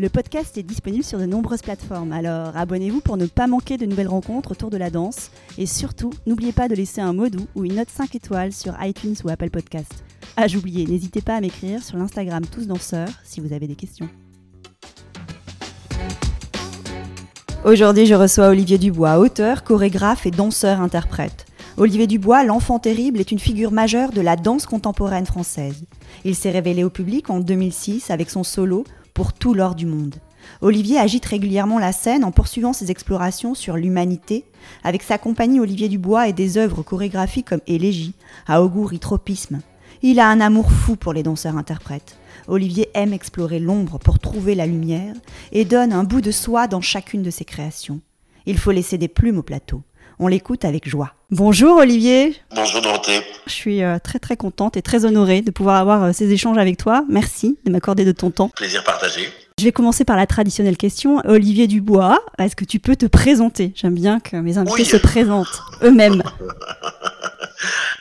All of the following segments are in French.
Le podcast est disponible sur de nombreuses plateformes, alors abonnez-vous pour ne pas manquer de nouvelles rencontres autour de la danse. Et surtout, n'oubliez pas de laisser un mot doux ou une note 5 étoiles sur iTunes ou Apple Podcast. Ah, j'oubliais, n'hésitez pas à m'écrire sur l'Instagram Tous Danseurs si vous avez des questions. Aujourd'hui, je reçois Olivier Dubois, auteur, chorégraphe et danseur-interprète. Olivier Dubois, l'enfant terrible, est une figure majeure de la danse contemporaine française. Il s'est révélé au public en 2006 avec son solo pour tout l'or du monde. Olivier agite régulièrement la scène en poursuivant ses explorations sur l'humanité, avec sa compagnie Olivier Dubois et des œuvres chorégraphiques comme Élégie, à et Tropisme. Il a un amour fou pour les danseurs-interprètes. Olivier aime explorer l'ombre pour trouver la lumière et donne un bout de soi dans chacune de ses créations. Il faut laisser des plumes au plateau. On l'écoute avec joie. Bonjour Olivier. Bonjour Dorothée. Je suis euh, très très contente et très honorée de pouvoir avoir euh, ces échanges avec toi. Merci de m'accorder de ton temps. Plaisir partagé. Je vais commencer par la traditionnelle question. Olivier Dubois, est-ce que tu peux te présenter? J'aime bien que mes invités se présentent eux-mêmes.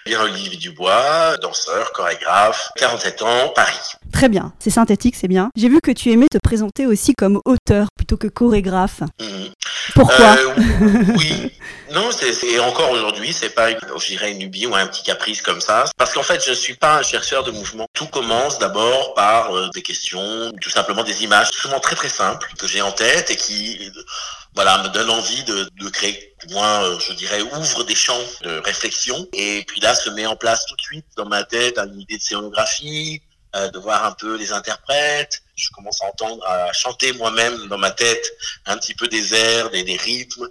Bien Olivier Dubois, danseur, chorégraphe, 47 ans, Paris. Très bien, c'est synthétique, c'est bien. J'ai vu que tu aimais te présenter aussi comme auteur plutôt que chorégraphe. Mhm. Pourquoi? Euh, Oui, non, c'est encore aujourd'hui, c'est pas, je dirais, une lubie ou un petit caprice comme ça. Parce qu'en fait, je suis pas un chercheur de mouvement. Tout commence d'abord par euh, des questions, tout simplement des images, souvent très très simples que j'ai en tête et qui voilà, me donne envie de, de créer, moins, euh, je dirais, ouvre des champs de réflexion. Et puis là, se met en place tout de suite dans ma tête une idée de scénographie, euh, de voir un peu les interprètes. Je commence à entendre, à chanter moi-même dans ma tête un petit peu des airs, des, des rythmes.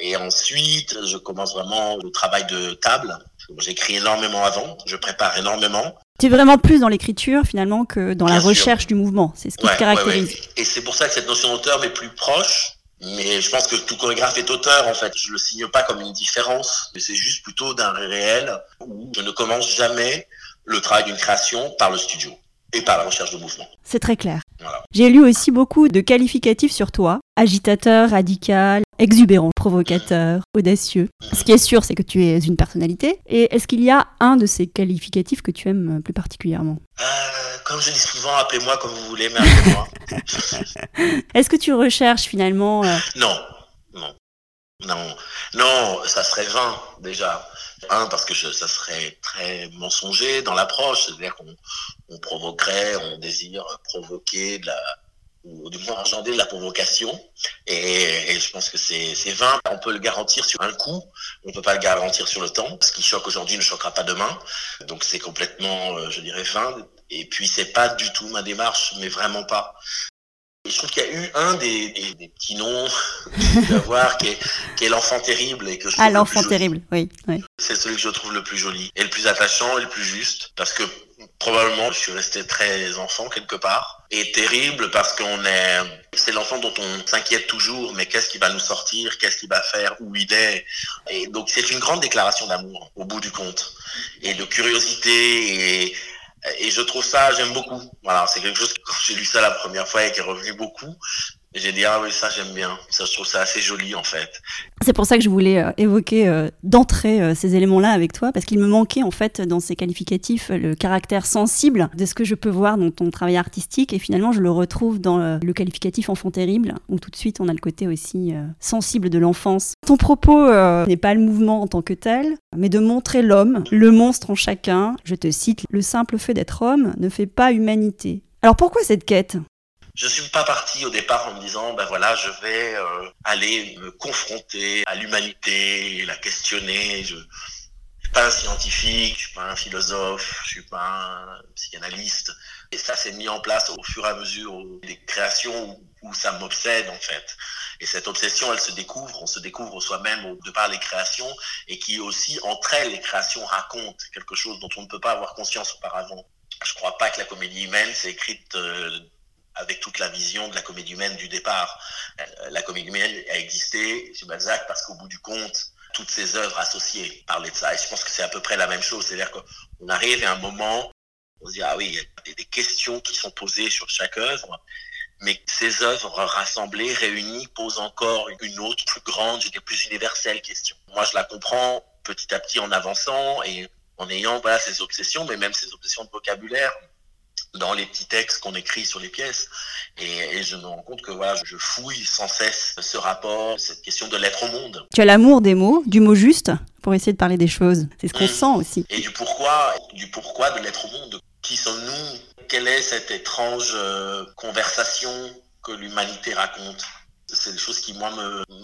Et ensuite, je commence vraiment le travail de table. J'écris énormément avant, je prépare énormément. Tu es vraiment plus dans l'écriture finalement que dans la recherche du mouvement. C'est ce qui te caractérise. Et c'est pour ça que cette notion d'auteur m'est plus proche mais je pense que tout chorégraphe est auteur, en fait. Je le signe pas comme une différence, mais c'est juste plutôt d'un réel où je ne commence jamais le travail d'une création par le studio et par la recherche de mouvement. C'est très clair. J'ai lu aussi beaucoup de qualificatifs sur toi. Agitateur, radical, exubérant, provocateur, audacieux. Ce qui est sûr, c'est que tu es une personnalité. Et est-ce qu'il y a un de ces qualificatifs que tu aimes plus particulièrement? Euh, Comme je dis souvent, appelez-moi comme vous voulez, mais appelez-moi. est-ce que tu recherches finalement... Euh, non, non. Non, non, ça serait vain déjà. Un, parce que ça serait très mensonger dans l'approche, c'est-à-dire qu'on provoquerait, on désire provoquer de la, ou du moins engendrer de la provocation. Et, je pense que c'est vain. On peut le garantir sur un coup, on ne peut pas le garantir sur le temps. Ce qui choque aujourd'hui ne choquera pas demain. Donc c'est complètement, euh, je dirais, vain. Et puis c'est pas du tout ma démarche, mais vraiment pas. Je trouve qu'il y a eu un des, des, petits noms à voir qui est, qui est l'enfant terrible et que je Ah l'enfant terrible, oui. oui. C'est celui que je trouve le plus joli et le plus attachant et le plus juste parce que probablement je suis resté très enfant quelque part et terrible parce qu'on est c'est l'enfant dont on s'inquiète toujours mais qu'est-ce qui va nous sortir qu'est-ce qu'il va faire où il est? Et donc c'est une grande déclaration d'amour au bout du compte et de curiosité et et je trouve ça, j'aime beaucoup. Voilà, c'est quelque chose que quand j'ai lu ça la première fois et qui est revenu beaucoup, j'ai dit, ah oui, ça j'aime bien. Ça, je trouve ça assez joli en fait. C'est pour ça que je voulais euh, évoquer euh, d'entrée euh, ces éléments-là avec toi, parce qu'il me manquait en fait dans ces qualificatifs le caractère sensible de ce que je peux voir dans ton travail artistique, et finalement je le retrouve dans le qualificatif enfant terrible, où tout de suite on a le côté aussi sensible de l'enfance. Ton propos n'est pas le mouvement en tant que tel, mais de montrer l'homme, le monstre en chacun. Je te cite, le simple fait d'être homme ne fait pas humanité. Alors pourquoi cette quête? Je suis pas parti au départ en me disant ben voilà je vais euh, aller me confronter à l'humanité, la questionner. Je, je suis pas un scientifique, je suis pas un philosophe, je suis pas un psychanalyste. Et ça s'est mis en place au fur et à mesure des créations où, ça m'obsède en fait. Et cette obsession, elle se découvre, on se découvre soi-même de par les créations et qui aussi entre elles les créations racontent quelque chose dont on ne peut pas avoir conscience auparavant. Je crois pas que la comédie humaine s'est écrite euh, avec toute la vision de la comédie humaine du départ. Euh, la comédie humaine a existé chez Balzac parce qu'au bout du compte, toutes ses œuvres associées parlaient de ça. Et je pense que c'est à peu près la même chose. C'est-à-dire qu'on arrive à un moment, on se dit, ah oui, il y a des questions qui sont posées sur chaque œuvre, mais ces œuvres rassemblées, réunies, posent encore une autre, plus grande, plus universelle question. Moi, je la comprends petit à petit en avançant et en ayant voilà, ces obsessions, mais même ces obsessions de vocabulaire dans les petits textes qu'on écrit sur les pièces. Et, je me rends compte que voilà, je fouille sans cesse ce rapport, cette question de l'être au monde. Tu as l'amour des mots, du mot juste, pour essayer de parler des choses. C'est ce qu'on mmh. sent aussi. Et du pourquoi, du pourquoi de l'être au monde. Qui sommes-nous? Quelle est cette étrange euh, conversation que l'humanité raconte? C'est des choses qui, moi,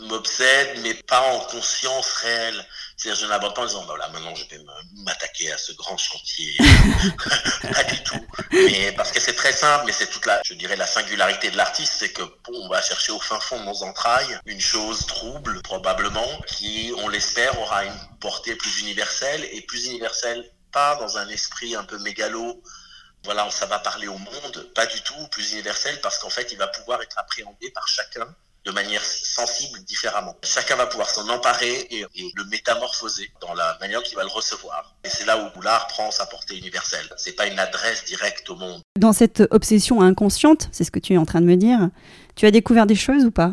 m'obsèdent, mais pas en conscience réelle. C'est-à-dire, je n'aborde pas en disant, bah voilà, maintenant, je vais m'attaquer à ce grand chantier. pas du tout. Mais parce que c'est très simple, mais c'est toute la, je dirais, la singularité de l'artiste, c'est que, on va chercher au fin fond de nos entrailles une chose trouble, probablement, qui, on l'espère, aura une portée plus universelle, et plus universelle, pas dans un esprit un peu mégalo, voilà, ça va parler au monde, pas du tout, plus universel, parce qu'en fait, il va pouvoir être appréhendé par chacun de manière sensible différemment. Chacun va pouvoir s'en emparer et, le métamorphoser dans la manière qu'il va le recevoir. Et c'est là où l'art prend sa portée universelle. C'est pas une adresse directe au monde. Dans cette obsession inconsciente, c'est ce que tu es en train de me dire, tu as découvert des choses ou pas?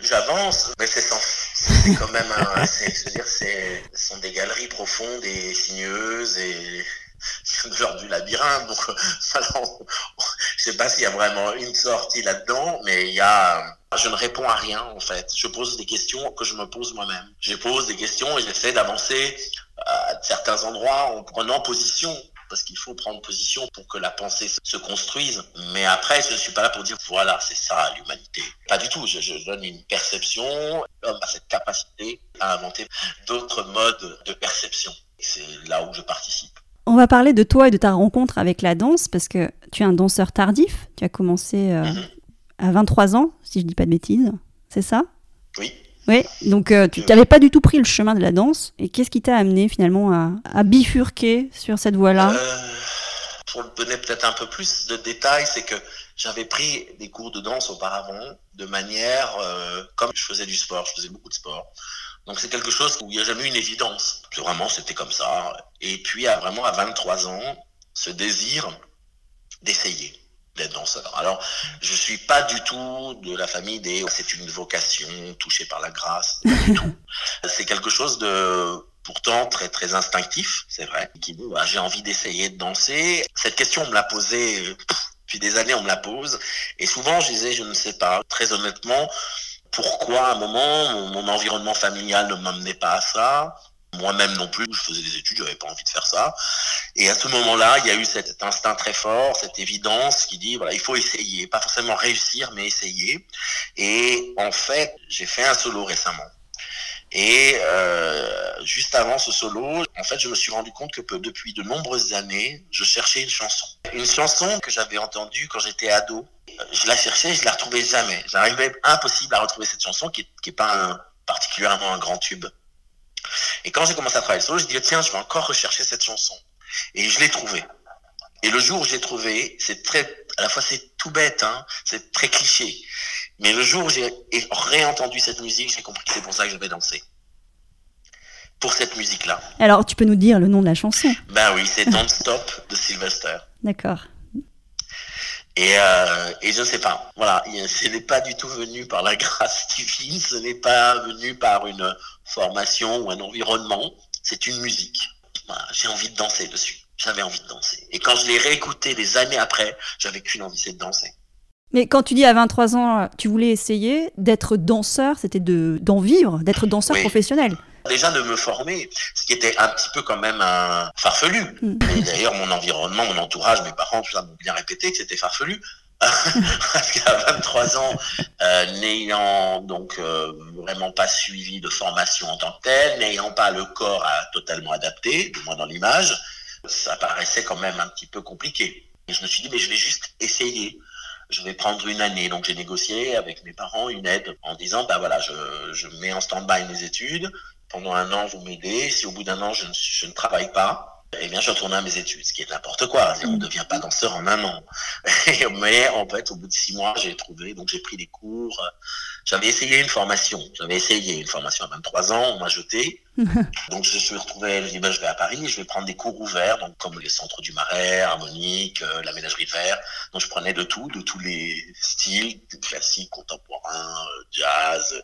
J'avance, mais c'est C'est quand même un, je veux dire, c'est, ce sont des galeries profondes et sinueuses et genre du labyrinthe. Donc, je sais pas s'il y a vraiment une sortie là-dedans, mais il y a, je ne réponds à rien en fait. Je pose des questions que je me pose moi-même. Je pose des questions et j'essaie d'avancer à certains endroits en prenant position parce qu'il faut prendre position pour que la pensée se construise. Mais après, je ne suis pas là pour dire voilà, c'est ça l'humanité. Pas du tout. Je, je donne une perception. L'homme a cette capacité à inventer d'autres modes de perception. C'est là où je participe. On va parler de toi et de ta rencontre avec la danse parce que tu es un danseur tardif. Tu as commencé euh, mhm. À 23 ans, si je ne dis pas de bêtises. C'est ça? Oui. Oui, donc euh, tu n'avais pas du tout pris le chemin de la danse. Et qu'est-ce qui t'a amené finalement à, bifurquer sur cette voie-là? Euh, Pour donner peut-être un peu plus de détails, c'est que j'avais pris des cours de danse auparavant de manière comme je faisais du sport, je faisais beaucoup de sport. Donc c'est quelque chose où il n'y a jamais eu une évidence. Vraiment, c'était comme ça. Et puis, à, vraiment, à 23 ans, ce désir d'essayer d'être danseur. Alors, je suis pas du tout de la famille des c'est une vocation touchée par la grâce. c'est quelque chose de pourtant très très instinctif, c'est vrai. Qui bah, j'ai envie d'essayer de danser. Cette question on me l'a posée depuis des années, on me la pose, et souvent je disais je ne sais pas. Très honnêtement, pourquoi à un moment mon, environnement familial ne m'amenait pas à ça moi-même non plus, je faisais des études, j'avais pas envie de faire ça. Et à ce moment-là, il y a eu cet instinct très fort, cette évidence qui dit voilà, il faut essayer, pas forcément réussir, mais essayer. Et en fait, j'ai fait un solo récemment. Et euh, juste avant ce solo, en fait, je me suis rendu compte que depuis de nombreuses années, je cherchais une chanson. Une chanson que j'avais entendue quand j'étais ado je la cherchais, je la retrouvais jamais. J'arrivais impossible à retrouver cette chanson qui est, pas particulièrement un grand tube. Et quand j'ai commencé à travailler le solo, je dis tiens, je vais encore rechercher cette chanson. Et je l'ai trouvée. Et le jour où j'ai trouvé, c'est très, à la fois c'est tout bête, hein, c'est très cliché. Mais le jour où j'ai réentendu cette musique, j'ai compris que c'est pour ça que je vais danser. Pour cette musique-là. Alors, tu peux nous dire le nom de la chanson? Ben oui, c'est Don't Stop de Sylvester. D'accord. Et, euh, et je ne sais pas. Voilà, ce n'est pas du tout venu par la grâce divine, ce n'est pas venu par une formation ou un environnement. C'est une musique. Voilà, j'ai envie de danser dessus. J'avais envie de danser. Et quand je l'ai réécouté des années après, j'avais qu'une envie, c'est de danser. Mais quand tu dis à 23 ans, tu voulais essayer d'être danseur, c'était d'en vivre, d'être danseur professionnel. Déjà de me former, ce qui était un petit peu quand même un farfelu. Mm. Et d'ailleurs, mon environnement, mon entourage, mes parents, tout ça m'ont bien répété que c'était farfelu. Parce qu'à 23 ans, euh, n'ayant donc euh, vraiment pas suivi de formation en tant que tel, n'ayant pas le corps à, totalement adapté, du moins dans l'image, ça paraissait quand même un petit peu compliqué. Et je me suis dit, mais je vais juste essayer. Je vais prendre une année. Donc j'ai négocié avec mes parents une aide en disant, bah voilà, je, je mets en stand-by mes études, pendant un an, vous m'aidez. Si au bout d'un an, je je ne, travaille pas, eh bien, je retournais à mes études, ce qui est n'importe quoi. On ne devient pas danseur en un an. Mais en fait, au bout de six mois, j'ai trouvé, donc j'ai pris des cours. J'avais essayé une formation. J'avais essayé une formation à 23 ans, on m'a jeté. donc je suis retrouvé, je dis, ben, je vais à Paris, je vais prendre des cours ouverts, donc comme les centres du Marais, Harmonique, euh, la ménagerie vert. Donc je prenais de tout, de tous les styles, classiques, contemporains, euh, jazz.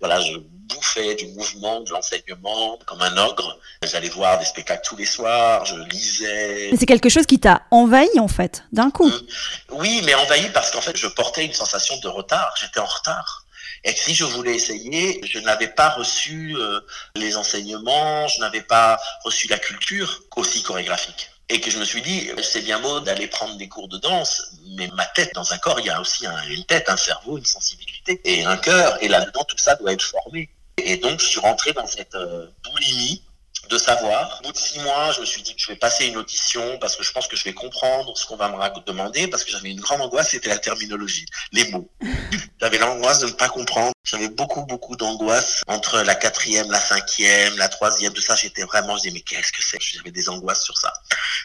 Voilà, je bouffais du mouvement, de l'enseignement, comme un ogre. J'allais voir des spectacles tous les soirs, je lisais. Mais c'est quelque chose qui t'a envahi en fait, d'un coup. Mmh. Oui, mais envahi parce qu'en fait, je portais une sensation de retard. J'étais en retard. Et si je voulais essayer, je n'avais pas reçu euh, les enseignements, je n'avais pas reçu la culture aussi chorégraphique. Et que je me suis dit, c'est bien beau d'aller prendre des cours de danse, mais ma tête, dans un corps, il y a aussi une tête, un cerveau, une sensibilité et un cœur. Et là-dedans, tout ça doit être formé. Et donc, je suis rentré dans cette euh, boulimie de savoir. Au bout de six mois, je me suis dit que je vais passer une audition parce que je pense que je vais comprendre ce qu'on va me demander parce que j'avais une grande angoisse, c'était la terminologie, les mots. J'avais l'angoisse de ne pas comprendre. J'avais beaucoup, beaucoup d'angoisse entre la quatrième, la cinquième, la troisième, tout ça. J'étais vraiment, je disais, mais qu'est-ce que c'est? J'avais des angoisses sur ça,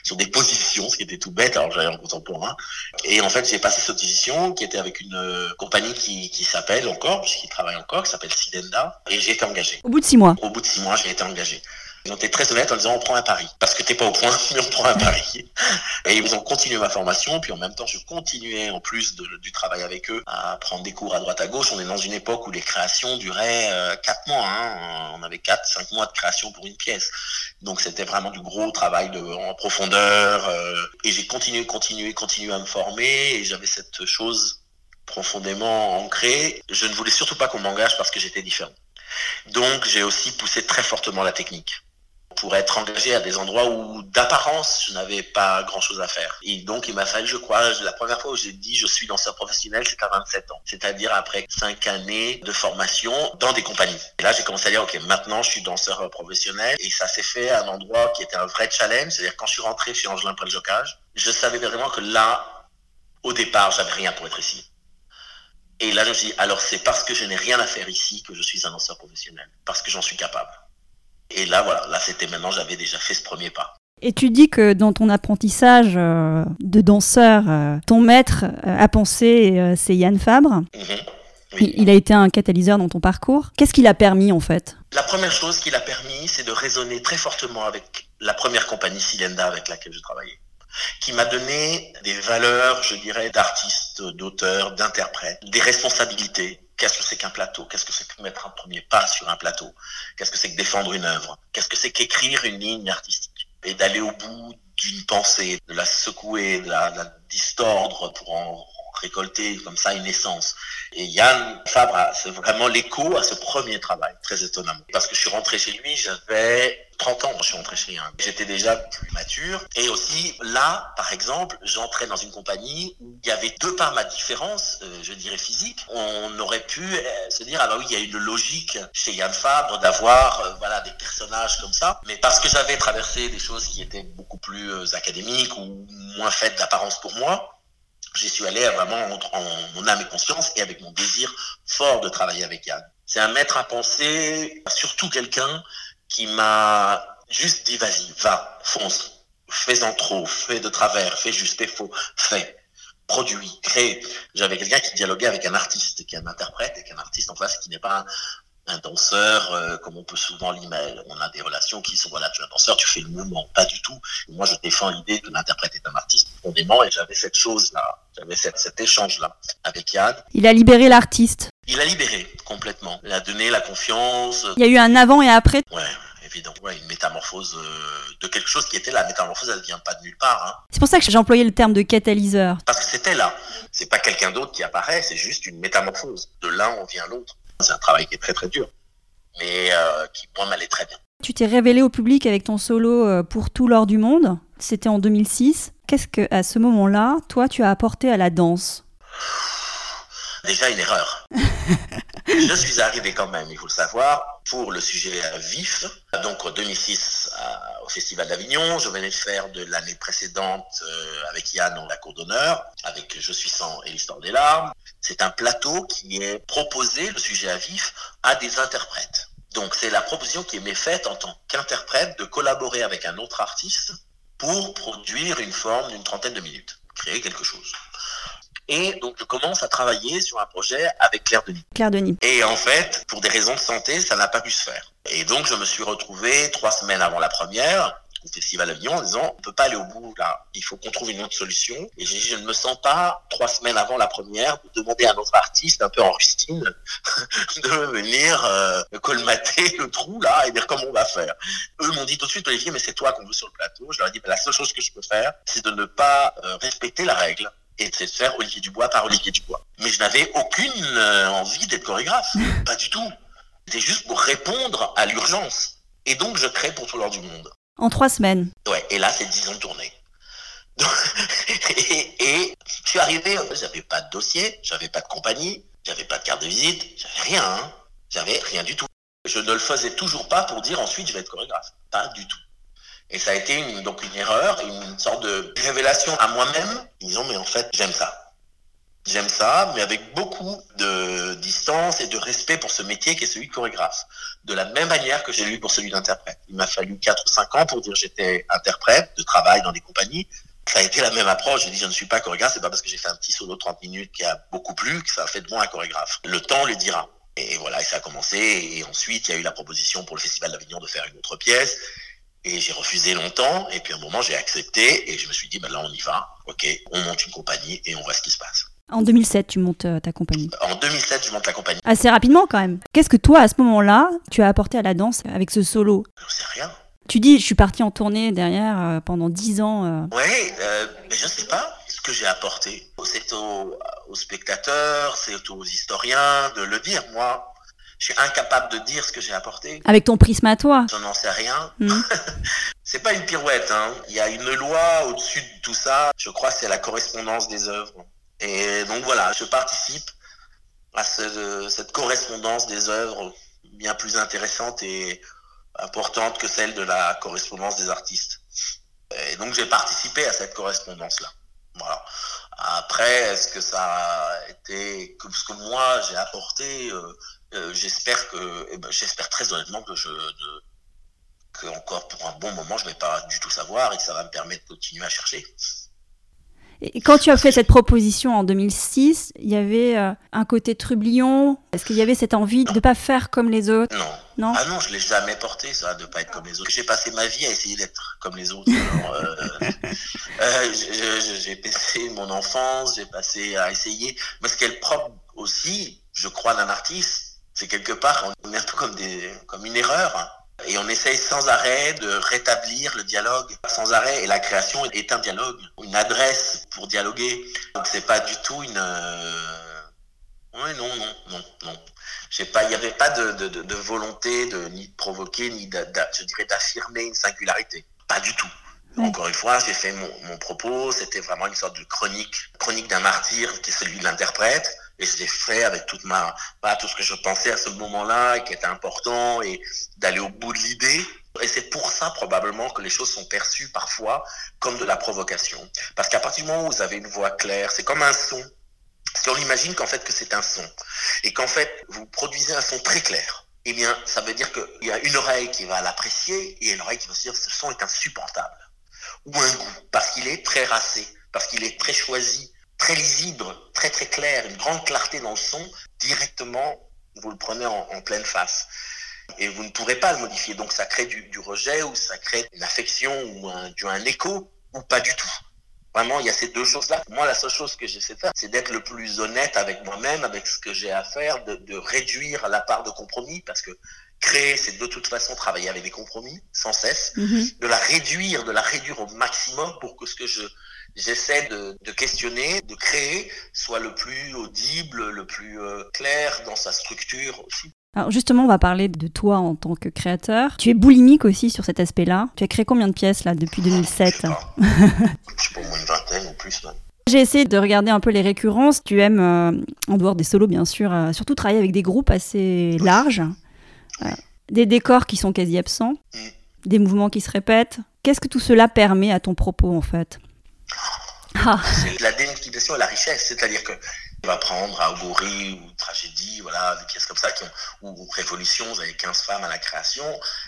sur des positions, ce qui était tout bête. Alors j'avais en contemporain. Et en fait, j'ai passé cette audition qui était avec une euh, compagnie qui, qui s'appelle encore, puisqu'il travaille encore, qui s'appelle Sidenda. Et j'ai été engagé. Au bout de six mois. Au bout de six mois, j'ai été engagé. Ils ont été très honnêtes en disant on prend un pari. Parce que t'es pas au point, mais on prend un pari. Et ils ont continué ma formation, puis en même temps, je continuais, en plus du travail avec eux, à prendre des cours à droite à gauche. On est dans une époque où les créations duraient euh, quatre mois. Hein. On avait quatre, cinq mois de création pour une pièce. Donc c'était vraiment du gros travail de, en profondeur. Euh, et j'ai continué, continué, continué à me former. Et j'avais cette chose profondément ancrée. Je ne voulais surtout pas qu'on m'engage parce que j'étais différent. Donc j'ai aussi poussé très fortement la technique pour être engagé à des endroits où d'apparence je n'avais pas grand chose à faire. Et donc il m'a fallu, je crois, la première fois où j'ai dit je suis danseur professionnel, c'est à 27 ans. C'est-à-dire après 5 années de formation dans des compagnies. Et là j'ai commencé à dire ok maintenant je suis danseur professionnel et ça s'est fait à un endroit qui était un vrai challenge. C'est-à-dire quand je suis rentré chez Angelin Préljocage, je savais vraiment que là, au départ, j'avais rien pour être ici. Et là, je me suis dit, alors c'est parce que je n'ai rien à faire ici que je suis un danseur professionnel, parce que j'en suis capable. Et là, voilà, là, c'était maintenant, j'avais déjà fait ce premier pas. Et tu dis que dans ton apprentissage euh, de danseur, euh, ton maître euh, à penser, c'est Yann Fabre. Mhm. Il a été un catalyseur dans ton parcours. Qu'est-ce qu'il a permis en fait? La première chose qu'il a permis, c'est de raisonner très fortement avec la première compagnie Silenda avec laquelle je travaillais qui m'a donné des valeurs, je dirais, d'artiste, d'auteur, d'interprète, des responsabilités, Qu'est-ce que c'est qu'un plateau? Qu'est-ce que c'est que mettre un premier pas sur un plateau? Qu'est-ce que c'est que défendre une œuvre? Qu'est-ce que c'est qu'écrire une ligne artistique? Et d'aller au bout d'une pensée, de la secouer, de la, distordre pour en récolter comme ça une essence. Et Yann Fabre, c'est vraiment l'écho à ce premier travail, très étonnamment. Parce que je suis rentré chez lui, j'avais 30 ans je suis rentré chez lui. J'étais déjà plus mature. Et aussi, là, par exemple, j'entrais dans une compagnie où il y avait deux par ma différence, euh, je dirais physique. On aurait pu euh, se dire, ah bah oui, il y a une logique chez Yann Fabre d'avoir euh, voilà, des personnages comme ça. Mais parce que j'avais traversé des choses qui étaient beaucoup plus académiques ou moins faites d'apparence pour moi, j'y suis allé vraiment en, mon âme et conscience et avec mon désir fort de travailler avec Yann. C'est un maître à penser, surtout quelqu'un qui m'a juste dit vas-y, va, fonce, fais-en trop, fais de travers, fais juste, fais faux, fais, produis, crée. J'avais quelqu'un qui dialoguait avec un artiste, qui est un interprète, et qu'un artiste en face qui n'est pas un danseur euh, comme on peut souvent l'email. On a des relations qui sont, voilà, tu es un danseur, tu fais le mouvement, pas du tout. moi, je défends l'idée que l'interprète est un artiste profondément et j'avais cette chose-là, j'avais cet échange-là avec Yann. Il a libéré l'artiste. Il a libéré complètement. Il a donné la confiance. Il y a eu un avant et après. Ouais, évident. Ouais, une métamorphose euh, de quelque chose qui était la métamorphose, elle ne vient pas de nulle part. Hein. C'est pour ça que j'ai employé le terme de catalyseur. Parce que c'était là. C'est pas quelqu'un d'autre qui apparaît, c'est juste une métamorphose. De l'un, on vient l'autre. C'est un travail qui est très très dur, mais euh, qui moi m'allait très bien. Tu t'es révélé au public avec ton solo euh, pour tout l'or du monde. C'était en 2006. Qu'est-ce que, à ce moment-là, toi, tu as apporté à la danse? Déjà une erreur. je suis arrivé quand même, il faut le savoir, pour le sujet vif. Donc en 2006, au Festival d'Avignon, je venais de faire de l'année précédente euh, avec Yann dans la cour d'honneur, avec Je suis sans et l'histoire des larmes. C'est un plateau qui est proposé, le sujet à vif, à des interprètes. Donc c'est la proposition qui m'est faite en tant qu'interprète de collaborer avec un autre artiste pour produire une forme d'une trentaine de minutes, créer quelque chose. Et donc je commence à travailler sur un projet avec Claire Denis. Claire Denis. Et en fait, pour des raisons de santé, ça n'a pas pu se faire. Et donc je me suis retrouvé trois semaines avant la première au Festival Avignon en disant on peut pas aller au bout là, il faut qu'on trouve une autre solution. Et j'ai dit je ne me sens pas trois semaines avant la première de demander à un autre artiste un peu en rustine de venir euh, colmater le trou là et dire comment on va faire. Eux m'ont dit tout de suite Olivier mais c'est toi qu'on veut sur le plateau. Je leur ai dit la seule chose que je peux faire c'est de ne pas euh, respecter la règle et c'est de faire Olivier Dubois par Olivier Dubois. Mais je n'avais aucune euh, envie d'être chorégraphe, pas du tout. C'était juste pour répondre à l'urgence. Et donc je crée pour tout l'heure du monde. En trois semaines. Ouais, et là, c'est dix ans de tournée. et, et, je suis arrivé, j'avais pas de dossier, j'avais pas de compagnie, j'avais pas de carte de visite, j'avais rien, hein. j'avais rien du tout. Je ne le faisais toujours pas pour dire ensuite je vais être chorégraphe, pas du tout. Et ça a été une, donc une erreur, une sorte de révélation à moi-même, disant mais en fait j'aime ça. J'aime ça, mais avec beaucoup de distance et de respect pour ce métier qui est celui de chorégraphe. De la même manière que j'ai eu pour celui d'interprète. Il m'a fallu 4 ou 5 ans pour dire j'étais interprète, de travail dans des compagnies. Ça a été la même approche. J'ai dit je ne suis pas chorégraphe, c'est pas parce que j'ai fait un petit solo de 30 minutes qui a beaucoup plu que ça a fait de moi un chorégraphe. Le temps le dira. Et voilà, et ça a commencé. Et ensuite, il y a eu la proposition pour le Festival d'Avignon de faire une autre pièce. Et j'ai refusé longtemps. Et puis à un moment, j'ai accepté. Et je me suis dit, ben là, on y va. OK, on monte une compagnie et on voit ce qui se passe. En 2007, tu montes euh, ta compagnie. En 2007, je monte la compagnie. Assez rapidement quand même. Qu'est-ce que toi, à ce moment-là, tu as apporté à la danse avec ce solo? Je sais rien. Tu dis, je suis parti en tournée derrière euh, pendant 10 ans. Euh. Ouais, euh, mais je sais pas ce que j'ai apporté. C'est aux, aux spectateurs, c'est aux historiens de le dire. Moi, je suis incapable de dire ce que j'ai apporté. Avec ton prisme à toi. Je n'en sais rien. Mm. c'est pas une pirouette. Hein. Il y a une loi au-dessus de tout ça. Je crois que c'est la correspondance des œuvres. Et donc voilà, je participe à ce, cette correspondance des œuvres bien plus intéressante et importante que celle de la correspondance des artistes. Et donc j'ai participé à cette correspondance-là. Voilà. Après, est-ce que ça a été ce que moi j'ai apporté euh, euh, J'espère que, eh ben, j'espère très honnêtement que je, de, que encore pour un bon moment, je vais pas du tout savoir et que ça va me permettre de continuer à chercher. Et quand tu as fait cette proposition en 2006, il y avait euh, un côté trublion? Est-ce qu'il y avait cette envie de ne pas faire comme les autres? Non. Non? Ah non, je l'ai jamais porté ça, de pas être comme les autres. J'ai passé ma vie à essayer d'être comme les autres. Euh, euh, j'ai passé mon enfance, j'ai passé à essayer. Mais ce qui est le propre aussi, je crois, d'un artiste, c'est quelque part, on est un peu comme des, comme une erreur. Et on essaye sans arrêt de rétablir le dialogue, sans arrêt. Et la création est un dialogue, une adresse pour dialoguer. Donc c'est pas du tout une. euh, Ouais, non, non, non, non. Pas, il n'y avait pas de, de, de, de volonté de ni de provoquer ni de, je dirais d'affirmer une singularité. Pas du tout. Encore une fois, j'ai fait mon, mon propos, c'était vraiment une sorte de chronique, chronique d'un martyr qui est celui de l'interprète, et je l'ai fait avec toute ma, tout ce que je pensais à ce moment-là, qui était important, et d'aller au bout de l'idée. Et c'est pour ça probablement que les choses sont perçues parfois comme de la provocation. Parce qu'à partir du moment où vous avez une voix claire, c'est comme un son. Si on imagine qu'en fait que c'est un son, et qu'en fait vous produisez un son très clair, eh bien ça veut dire qu'il y a une oreille qui va l'apprécier et une oreille qui va se dire ce son est insupportable. Ou un goût, parce qu'il est très racé, parce qu'il est très choisi, très lisible, très très clair, une grande clarté dans le son, directement vous le prenez en, en pleine face. Et vous ne pourrez pas le modifier. Donc ça crée du, du rejet ou ça crée une affection ou un, du, un écho ou pas du tout. Vraiment, il y a ces deux choses-là. Moi, la seule chose que j'essaie de faire, c'est d'être le plus honnête avec moi-même, avec ce que j'ai à faire, de, de réduire la part de compromis, parce que créer, c'est de toute façon travailler avec des compromis, sans cesse, Mhm. de la réduire, de la réduire au maximum pour que ce que je j'essaie de, de questionner, de créer, soit le plus audible, le plus euh, clair dans sa structure aussi. Alors justement, on va parler de toi en tant que créateur. Tu es boulimique aussi sur cet aspect-là. Tu as créé combien de pièces là depuis Je 2007 sais pas, je sais pas, au moins une vingtaine ou plus. même. J'ai essayé de regarder un peu les récurrences. Tu aimes, euh, en dehors des solos bien sûr, euh, surtout travailler avec des groupes assez larges, Euh, des décors qui sont quasi absents, Mm. des mouvements qui se répètent. Qu'est-ce que tout cela permet à ton propos en fait? Ah, C'est la démultiplication et la richesse, c'est-à-dire que On va prendre à Oguri ou Tragédie, voilà, des pièces comme ça, qui ont, ou, Révolution, vous avez 15 femmes à la création,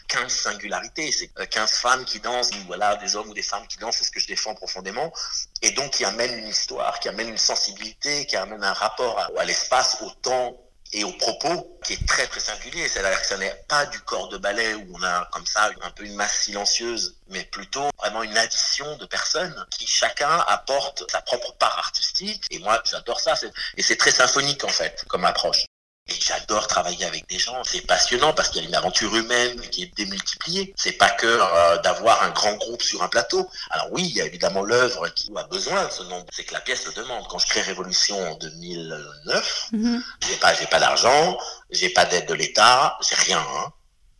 15 singularités, c'est 15 femmes qui dansent, voilà, des hommes ou des femmes qui dansent, c'est ce que je défends profondément, et donc qui amènent une histoire, qui amènent une sensibilité, qui amènent un rapport à, à l'espace, au temps, et au propos qui est très très singulier. C'est-à-dire que ce n'est pas du corps de ballet où on a comme ça un peu une masse silencieuse, mais plutôt vraiment une addition de personnes qui chacun apporte sa propre part artistique. Et moi, j'adore ça. Et c'est très symphonique en fait comme approche. Et j'adore travailler avec des gens. C'est passionnant parce qu'il y a une aventure humaine qui est démultipliée. C'est pas que euh, d'avoir un grand groupe sur un plateau. Alors oui, il y a évidemment l'œuvre qui a besoin de ce nombre. C'est que la pièce le demande. Quand je crée Révolution en 2009, mm-hmm. j'ai pas, j'ai pas d'argent, j'ai pas d'aide de l'État, j'ai rien. Hein.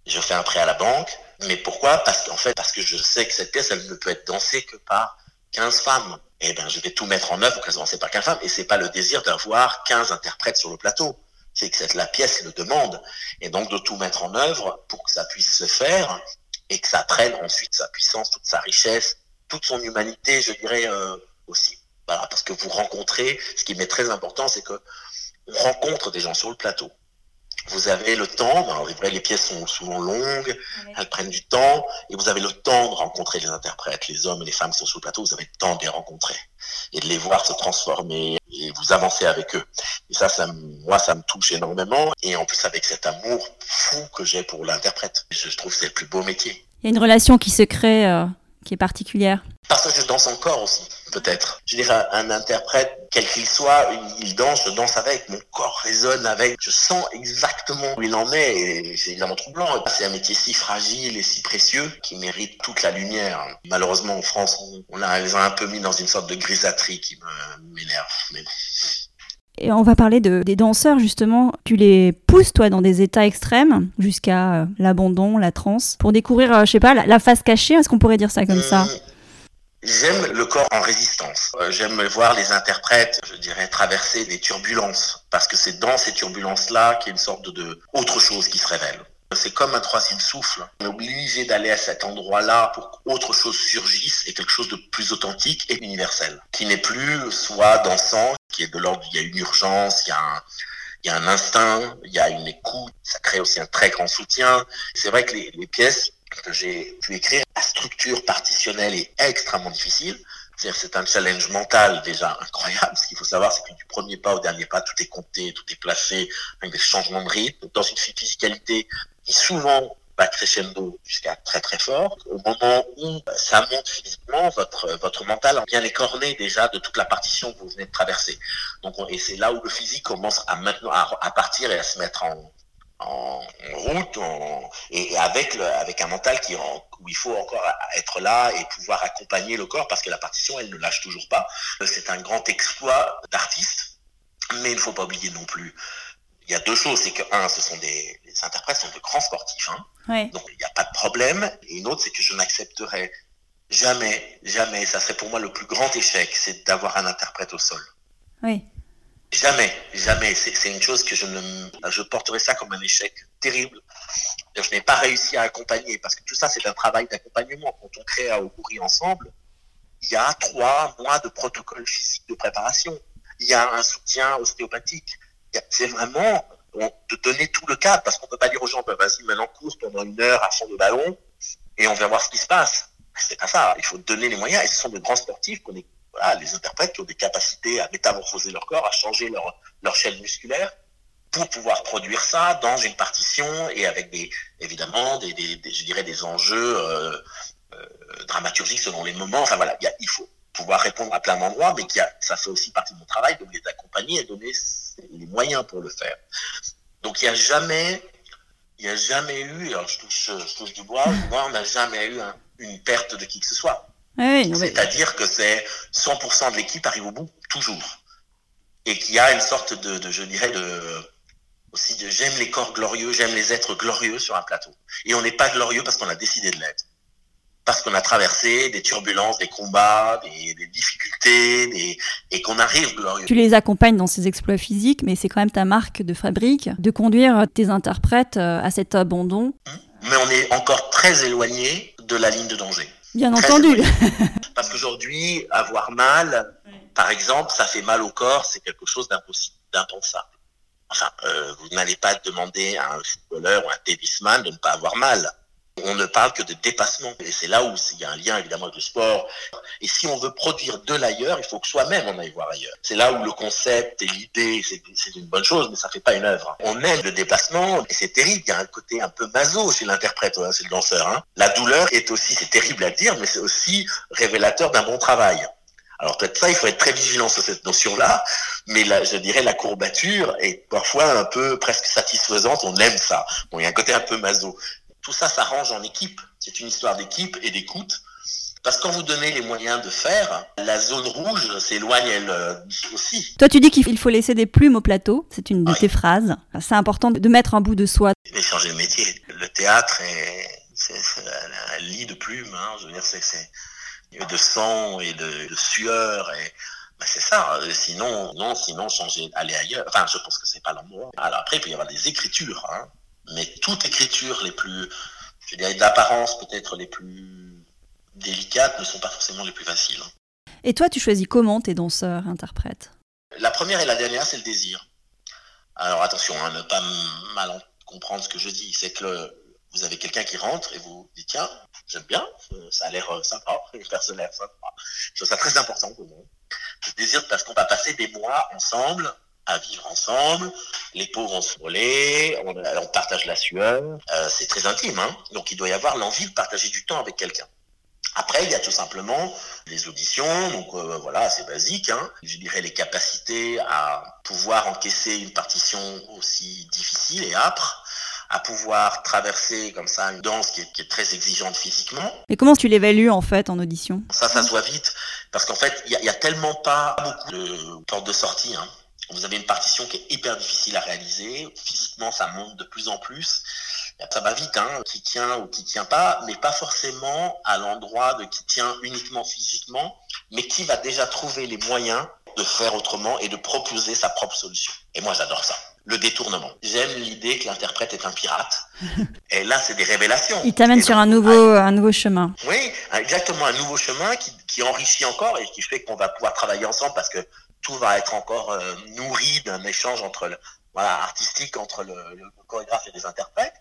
Je fais un prêt à la banque. Mais pourquoi? Parce qu'en fait, parce que je sais que cette pièce, elle ne peut être dansée que par 15 femmes. Eh ben, je vais tout mettre en œuvre pour qu'elle soit dansée par 15 femmes. Et c'est pas le désir d'avoir 15 interprètes sur le plateau c'est que la pièce le demande, et donc de tout mettre en œuvre pour que ça puisse se faire et que ça prenne ensuite sa puissance, toute sa richesse, toute son humanité, je dirais euh, aussi. Parce que vous rencontrez, ce qui m'est très important, c'est que on rencontre des gens sur le plateau vous avez le temps, alors les pièces sont souvent longues, elles prennent du temps, et vous avez le temps de rencontrer les interprètes, les hommes et les femmes qui sont sur le plateau, vous avez le temps de les rencontrer et de les voir se transformer et vous avancez avec eux. Et ça, ça moi, ça me touche énormément, et en plus avec cet amour fou que j'ai pour l'interprète, je trouve que c'est le plus beau métier. Il y a une relation qui se crée, euh, qui est particulière. Parce que je danse encore aussi peut-être. Je dirais, un interprète, quel qu'il soit, il danse, je danse avec, mon corps résonne avec, je sens exactement où il en est, et c'est évidemment troublant. C'est un métier si fragile et si précieux qui mérite toute la lumière. Malheureusement, en France, on, les a un peu mis dans une sorte de grisâtrie qui m'énerve. Et on va parler de, des danseurs, justement. Tu les pousses, toi, dans des états extrêmes, jusqu'à euh, l'abandon, la transe, pour découvrir, euh, je sais pas, la, face cachée, est-ce qu'on pourrait dire ça comme ça? Mmh. J'aime le corps en résistance. Euh, j'aime voir les interprètes, je dirais, traverser des turbulences, parce que c'est dans ces turbulences-là qu'il y a une sorte de, autre chose qui se révèle. C'est comme un troisième souffle. On est obligé d'aller à cet endroit-là pour qu'autre chose surgisse et quelque chose de plus authentique et universel, qui n'est plus soit dansant, qui est de l'ordre, il y a une urgence, il y a un, il y a un instinct, il y a une écoute, ça crée aussi un très grand soutien. C'est vrai que les, les pièces que j'ai pu écrire, la structure partitionnelle est extrêmement difficile. C'est un challenge mental déjà incroyable. Ce qu'il faut savoir, c'est que du premier pas au dernier pas, tout est compté, tout est placé, avec des changements de rythme, dans une physicalité qui souvent va crescendo jusqu'à très très fort. Au moment où ça monte physiquement, votre, votre mental a bien écorné déjà de toute la partition que vous venez de traverser. Donc, et c'est là où le physique commence à maintenant à partir et à se mettre en, en route et avec le, avec un mental qui où il faut encore être là et pouvoir accompagner le corps parce que la partition elle ne lâche toujours pas. C'est un grand exploit d'artiste mais il ne faut pas oublier non plus il y a deux choses c'est que un ce sont des les interprètes sont de grands sportifs hein, donc il n'y a pas de problème. Et une autre c'est que je n'accepterai jamais jamais ça serait pour moi le plus grand échec c'est d'avoir un interprète au sol. Oui Jamais, jamais. C'est une chose que je ne, je porterai ça comme un échec terrible. Je n'ai pas réussi à accompagner parce que tout ça, c'est un travail d'accompagnement. Quand on crée à Oguri ensemble, il y a trois mois de protocole physique de préparation. Il y a un soutien ostéopathique. C'est vraiment de donner tout le cadre parce qu'on peut pas dire aux gens, bah, vas-y, maintenant cours pendant une heure à fond de ballon et on va voir ce qui se passe. C'est pas ça. Il faut donner les moyens et ce sont de grands sportifs qu'on est les interprètes qui ont des capacités à métamorphoser leur corps, à changer leur, leur chaîne musculaire pour pouvoir produire ça dans une partition et avec des évidemment des, je dirais des enjeux euh, euh, dramaturgiques selon les moments. Enfin voilà, il faut pouvoir répondre à plein d'endroits, mais a, ça fait aussi partie de mon travail de les accompagner et donner les moyens pour le faire. Donc il n'y a jamais, il y a jamais eu, alors je touche, du bois, on n'a jamais eu une perte de qui que ce soit. C'est-à-dire que c'est 100% de l'équipe arrive au bout, toujours. Et qu'il y a une sorte de, je dirais, de, aussi de j'aime les corps glorieux, j'aime les êtres glorieux sur un plateau. Et on n'est pas glorieux parce qu'on a décidé de l'être. Parce qu'on a traversé des turbulences, des combats, des, difficultés, et qu'on arrive glorieux. Tu les accompagnes dans ces exploits physiques, mais c'est quand même ta marque de fabrique de conduire tes interprètes euh, à cet abandon. Mais on est encore très éloigné de la ligne de danger. Bien entendu. Parce qu'aujourd'hui, avoir mal, par exemple, ça fait mal au corps, c'est quelque chose d'impossible, d'impensable. Enfin, euh, vous n'allez pas demander à un footballeur ou un tennisman de ne pas avoir mal. On ne parle que de dépassement. Et c'est là où il y a un lien évidemment avec le sport. Et si on veut produire de l'ailleurs, il faut que soi-même on aille voir ailleurs. C'est là où le concept et l'idée, c'est une bonne chose, mais ça fait pas une œuvre. On aime le déplacement et c'est terrible. Il y a un côté un peu maso chez l'interprète, hein, chez le danseur. Hein. La douleur est aussi, c'est terrible à dire, mais c'est aussi révélateur d'un bon travail. Alors peut-être ça, il faut être très vigilant sur cette notion-là, mais là, je dirais la courbature est parfois un peu presque satisfaisante. On aime ça. Bon, il y a un côté un peu maso tout ça s'arrange en équipe. C'est une histoire d'équipe et d'écoute. Parce que quand vous donnez les moyens de faire, la zone rouge s'éloigne elle euh, aussi. Toi, tu dis qu'il faut laisser des plumes au plateau. C'est une de tes phrases. C'est important de mettre un bout de soi. Et changer de métier. Le théâtre est, un lit de plumes. Hein. Je veux dire, c'est de sang et de, sueur et ben, c'est ça. Sinon, non, sinon changer, aller ailleurs. Enfin, je pense que c'est pas l'endroit. Alors après, il peut y avoir des écritures. Hein mais toutes écritures les plus, je dirais d'apparence peut-être les plus délicates ne sont pas forcément les plus faciles. Et toi, tu choisis comment tes danseurs interprètes? La première et la dernière, c'est le désir. Alors attention, hein, ne pas mal comprendre ce que je dis. C'est que vous avez quelqu'un qui rentre et vous dit tiens, j'aime bien, ça a l'air euh, sympa, le personnage sympa. Je trouve ça très important pour moi. Le désir parce qu'on va passer des mois ensemble à vivre ensemble. Les peaux vont se voler, on, partage la sueur. Euh, c'est très intime, hein donc il doit y avoir l'envie de partager du temps avec quelqu'un. Après, il y a tout simplement les auditions, donc euh, voilà, c'est basique. Hein. Je dirais les capacités à pouvoir encaisser une partition aussi difficile et âpre, à pouvoir traverser comme ça une danse qui est, très exigeante physiquement. Et comment tu l'évalues en fait en audition? Ça, ça se voit vite, parce qu'en fait, il n'y a, a, tellement pas beaucoup de portes de sortie. Hein. Vous avez une partition qui est hyper difficile à réaliser. Physiquement, ça monte de plus en plus. Ça va vite, hein, qui tient ou qui tient pas, mais pas forcément à l'endroit de qui tient uniquement physiquement, mais qui va déjà trouver les moyens de faire autrement et de proposer sa propre solution. Et moi, j'adore ça. Le détournement. J'aime l'idée que l'interprète est un pirate. Et là, c'est des révélations. Il t'amène sur un nouveau, un nouveau chemin. Oui, exactement, un nouveau chemin qui, qui enrichit encore et qui fait qu'on va pouvoir travailler ensemble parce que tout va être encore euh, nourri d'un échange entre le, voilà, artistique entre le, chorégraphe et les interprètes.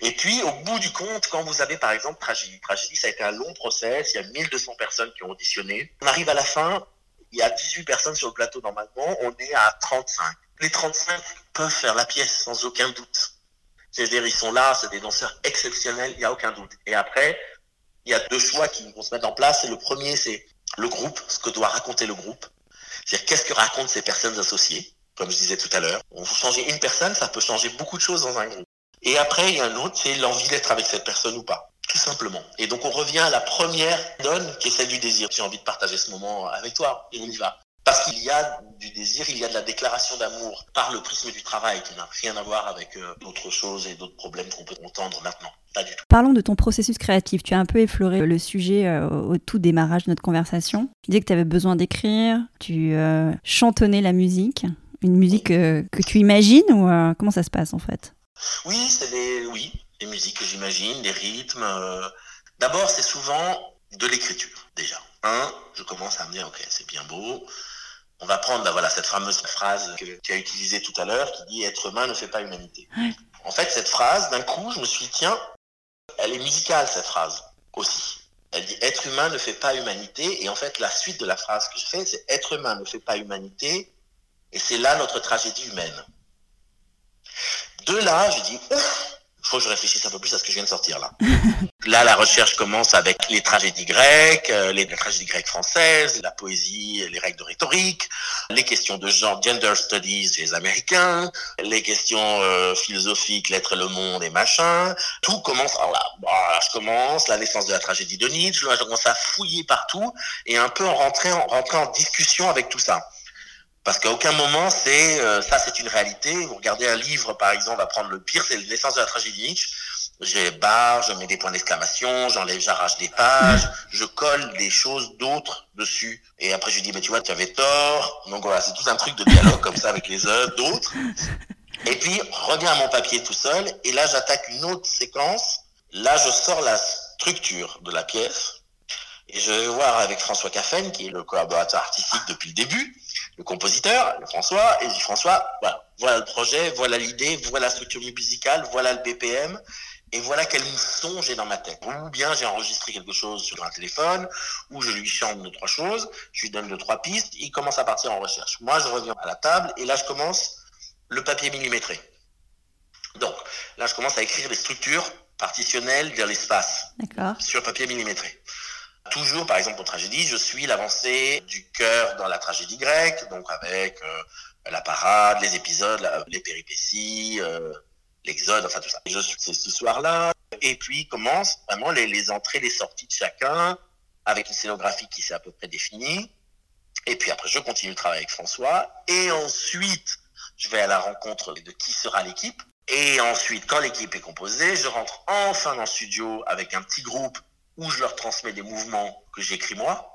Et puis, au bout du compte, quand vous avez par exemple Tragédie, Tragédie, ça a été un long process, il y a 1200 personnes qui ont auditionné. On arrive à la fin, il y a 18 personnes sur le plateau normalement, on est à 35. Les 35 peuvent faire la pièce sans aucun doute. C'est-à-dire, ils sont là, c'est des danseurs exceptionnels, il n'y a aucun doute. Et après, il y a deux choix qui vont se mettre en place. Le premier, c'est le groupe, ce que doit raconter le groupe. C'est-à-dire qu'est-ce que racontent ces personnes associées, comme je disais tout à l'heure. On vous changez une personne, ça peut changer beaucoup de choses dans un groupe. Et après, il y a un autre, c'est l'envie d'être avec cette personne ou pas. Tout simplement. Et donc on revient à la première donne qui est celle du désir. J'ai envie de partager ce moment avec toi et on y va. Parce qu'il y a du désir, il y a de la déclaration d'amour par le prisme du travail qui n'a rien à voir avec euh, d'autres choses et d'autres problèmes qu'on peut entendre maintenant. Pas du tout. Parlons de ton processus créatif. Tu as un peu effleuré le sujet euh, au tout démarrage de notre conversation. Tu disais que tu avais besoin d'écrire, tu euh, chantonnais la musique, une musique que tu imagines ou comment ça se passe en fait? Oui, c'est des, oui, les musiques que j'imagine, les rythmes. D'abord, c'est souvent de l'écriture déjà. Un, je commence à me dire, ok, c'est bien beau, on va prendre bah, voilà, cette fameuse phrase que tu as utilisée tout à l'heure qui dit être humain ne fait pas humanité. En fait, cette phrase, d'un coup, je me suis dit, tiens, elle est musicale, cette phrase aussi. Elle dit être humain ne fait pas humanité. Et en fait, la suite de la phrase que je fais, c'est être humain ne fait pas humanité. Et c'est là notre tragédie humaine. De là, je dis, ouf, faut que je réfléchisse un peu plus à ce que je viens de sortir là. là, la recherche commence avec les tragédies grecques, euh, les, tragédies grecques françaises, la poésie, les règles de rhétorique, les questions de genre, gender studies chez les Américains, les questions euh, philosophiques, l'être, le monde et machin. Tout commence. Alors là, bah, je commence la naissance de la tragédie de Nietzsche. Là, je commence à fouiller partout et un peu en rentrer en, rentrer en discussion avec tout ça. Parce qu'à aucun moment, c'est euh, ça, c'est une réalité. Vous regardez un livre, par exemple, va prendre le pire, c'est l'essence de la tragédie Nietzsche. Je barre, je mets des points d'exclamation, j'enlève, j'arrache des pages, je colle des choses d'autres dessus. Et après, je dis, mais tu vois, tu avais tort. Donc voilà, c'est tout un truc de dialogue comme ça avec les œuvres d'autres. Et puis, à mon papier tout seul. Et là, j'attaque une autre séquence. Là, je sors la structure de la pièce Et je vais voir avec François Caffen, qui est le collaborateur artistique depuis le début, le compositeur, le François, et je dis François, voilà, voilà le projet, voilà l'idée, voilà la structure musicale, voilà le BPM, et voilà quel son j'ai dans ma tête. Ou bien j'ai enregistré quelque chose sur un téléphone, ou je lui chante deux, trois choses, je lui donne deux, trois pistes, il commence à partir en recherche. Moi, je reviens à la table, et là, je commence le papier millimétré. Donc, là, je commence à écrire les structures partitionnelles de l'espace sur papier millimétré. Toujours, par exemple, pour tragédie, je suis l'avancée du cœur dans la tragédie grecque, donc avec euh, la parade, les épisodes, les péripéties, euh, l'exode, enfin tout ça. Je suis cette histoire-là, et puis commence vraiment les, les, entrées, les sorties de chacun, avec une scénographie qui s'est à peu près définie. Et puis après, je continue le travail avec François, et ensuite, je vais à la rencontre de qui sera l'équipe. Et ensuite, quand l'équipe est composée, je rentre enfin dans le studio avec un petit groupe où je leur transmets des mouvements que j'écris moi,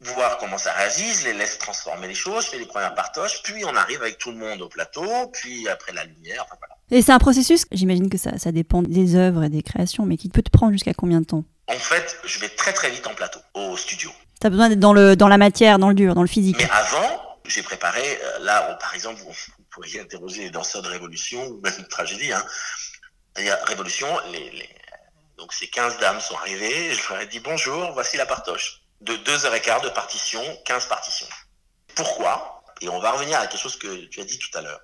voir comment ça réagit, je les laisse transformer les choses, je fais les premières partoches, puis on arrive avec tout le monde au plateau, puis après la lumière, enfin voilà. Et c'est un processus, j'imagine que ça, ça dépend des œuvres et des créations, mais qui peut te prendre jusqu'à combien de temps? En fait, je vais très très vite en plateau, au studio. Tu as besoin d'être dans, le, dans la matière, dans le dur, dans le physique. Mais avant, j'ai préparé, euh, là, par exemple, vous, pourriez interroger les danseurs de Révolution, ou même de tragédie, hein. Révolution, les, les donc ces 15 dames sont arrivées, je leur ai dit bonjour, voici la partoche. De 2 heures et quart de partition, 15 partitions. Pourquoi Et on va revenir à quelque chose que tu as dit tout à l'heure.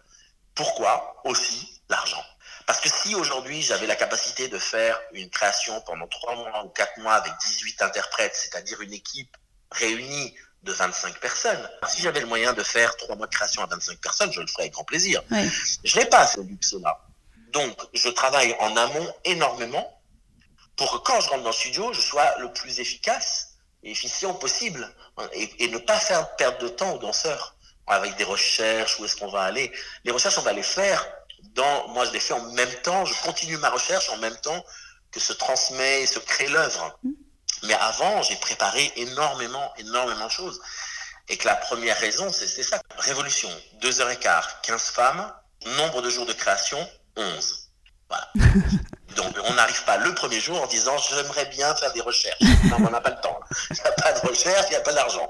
Pourquoi aussi l'argent? Parce que si aujourd'hui j'avais la capacité de faire une création pendant 3 mois ou 4 mois avec 18 interprètes, c'est-à-dire une équipe réunie de 25 personnes. Si j'avais le moyen de faire 3 mois de création à 25 personnes, je le ferais avec grand plaisir. Je n'ai pas ce luxe-là. Donc, je travaille en amont énormément pour que quand je rentre dans le studio, je sois le plus efficace et efficient possible et, ne pas faire perdre de temps aux danseurs avec des recherches, où est-ce qu'on va aller. Les recherches, on va les faire dans, moi je les fais en même temps, je continue ma recherche en même temps que se transmet et se crée l'œuvre. Mais avant, j'ai préparé énormément, énormément de choses. Et que la première raison, c'est ça. Révolution, 2 heures et quart, 15 femmes, nombre de jours de création, 11. Voilà. Donc on n'arrive pas le premier jour en disant j'aimerais bien faire des recherches. Non, on n'a pas le temps. Il n'y a pas de recherche, il n'y a pas d'argent.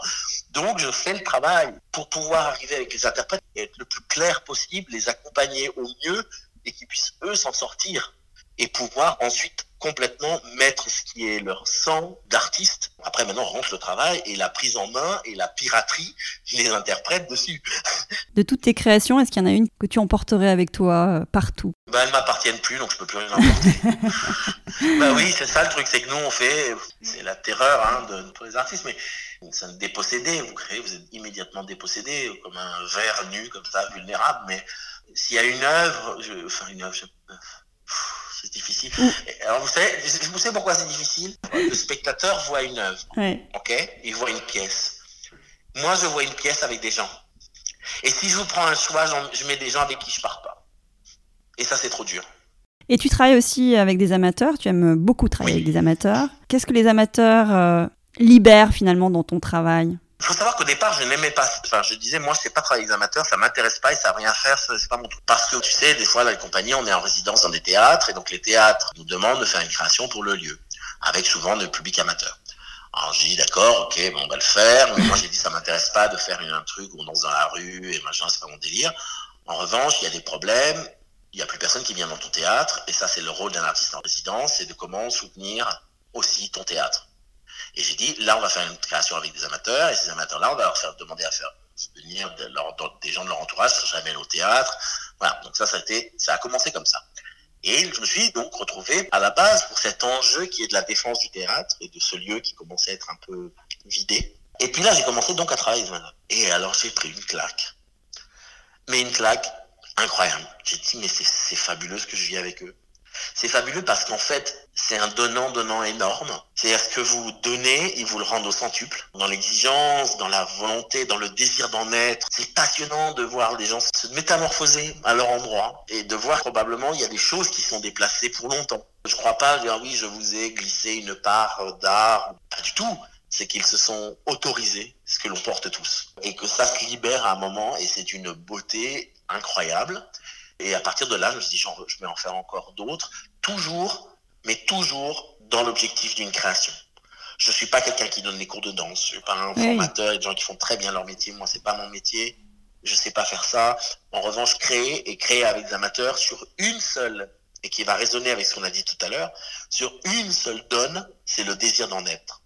Donc je fais le travail pour pouvoir arriver avec les interprètes et être le plus clair possible, les accompagner au mieux et qu'ils puissent eux s'en sortir et pouvoir ensuite complètement mettre ce qui est leur sang d'artiste. Après, maintenant, on rentre le travail et la prise en main et la piraterie, je les interprète dessus. De toutes tes créations, est-ce qu'il y en a une que tu emporterais avec toi euh, partout? Bah, Elles ne m'appartiennent plus, donc je peux plus rien emporter. bah oui, c'est ça le truc, c'est que nous, on fait, c'est la terreur hein, de, pour les artistes, mais c'est un dépossédé. Vous créez, vous êtes immédiatement dépossédé, comme un verre nu, comme ça, vulnérable. Mais s'il y a une œuvre, je, enfin une œuvre, je, difficile. Alors vous savez, vous savez pourquoi c'est difficile? Le spectateur voit une œuvre, ok? Il voit une pièce. Moi, je vois une pièce avec des gens. Et si je vous prends un choix, je mets des gens avec qui je pars pas. Et ça, c'est trop dur. Et tu travailles aussi avec des amateurs? Tu aimes beaucoup travailler avec des amateurs. Qu'est-ce que les amateurs euh, libèrent finalement dans ton travail? Il faut savoir qu'au départ, je n'aimais pas. Enfin, je disais, moi, je sais pas travailler avec des amateurs, ça m'intéresse pas et ça n'a rien à faire, c'est pas mon truc. Parce que tu sais, des fois, dans les compagnies, on est en résidence dans des théâtres et donc les théâtres nous demandent de faire une création pour le lieu, avec souvent le public amateur. Alors j'ai dit d'accord, ok, bon, on va le faire. Mais moi j'ai dit ça m'intéresse pas de faire un truc où on danse dans la rue et machin, c'est pas mon délire. En revanche, il y a des problèmes. Il y a plus personne qui vient dans ton théâtre et ça c'est le rôle d'un artiste en résidence, c'est de comment soutenir aussi ton théâtre. Et j'ai dit, là, on va faire une création avec des amateurs, et ces amateurs-là, on va leur faire demander à faire venir des gens de leur entourage, jamais au théâtre. Voilà, donc ça, ça a, été, ça a commencé comme ça. Et je me suis donc retrouvé à la base pour cet enjeu qui est de la défense du théâtre et de ce lieu qui commençait à être un peu vidé. Et puis là, j'ai commencé donc à travailler Et alors, j'ai pris une claque. Mais une claque incroyable. J'ai dit, mais c'est fabuleux ce que je vis avec eux. C'est fabuleux parce qu'en fait, c'est un donnant-donnant énorme. C'est-à-dire que vous donnez, ils vous le rendent au centuple. Dans l'exigence, dans la volonté, dans le désir d'en être. C'est passionnant de voir des gens se métamorphoser à leur endroit et de voir probablement il y a des choses qui sont déplacées pour longtemps. Je crois pas dire oui, je vous ai glissé une part d'art. Pas du tout c'est qu'ils se sont autorisés ce que l'on porte tous. Et que ça se libère à un moment, et c'est une beauté incroyable. Et à partir de là, je me suis dit, je vais en faire encore d'autres, toujours, mais toujours dans l'objectif d'une création. Je suis pas quelqu'un qui donne des cours de danse. Je suis pas un formateur. Il y a des gens qui font très bien leur métier. Moi, c'est pas mon métier. Je sais pas faire ça. En revanche, créer et créer avec des amateurs sur une seule et qui va résonner avec ce qu'on a dit tout à l'heure, sur une seule donne, c'est le désir d'en être.